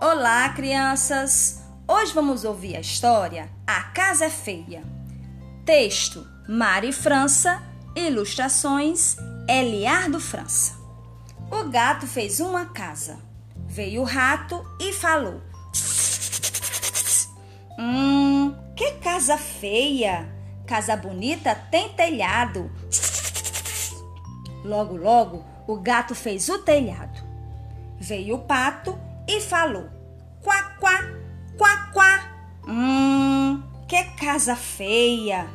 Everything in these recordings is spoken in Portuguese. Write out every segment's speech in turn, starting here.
Olá, crianças! Hoje vamos ouvir a história A Casa é Feia. Texto: Mari França. Ilustrações: Eliardo França. O gato fez uma casa. Veio o rato e falou: Hum, que casa feia! Casa bonita tem telhado. Logo, logo, o gato fez o telhado. Veio o pato e falou: Quá, quá, quá, quá. Hum, que casa feia.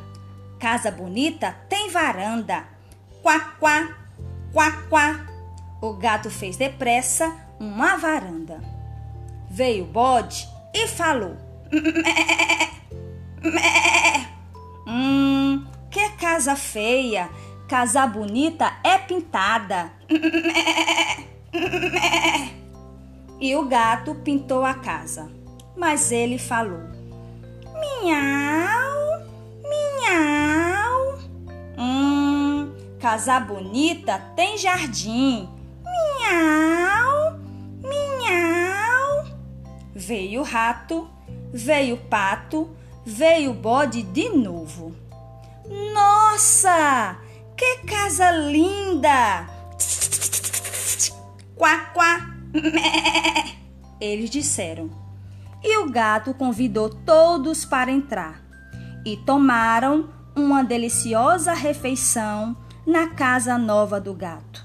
Casa bonita tem varanda. Quá, quá, quá, quá. O gato fez depressa uma varanda. Veio o bode e falou: Hum, que casa feia. Casa bonita é pintada. E o gato pintou a casa. Mas ele falou: Miau, miau. Hum, casa bonita tem jardim. Miau, miau. Veio o rato, veio o pato, veio o bode de novo. Nossa, que casa linda! Quá, quá. Eles disseram. E o gato convidou todos para entrar. E tomaram uma deliciosa refeição na casa nova do gato.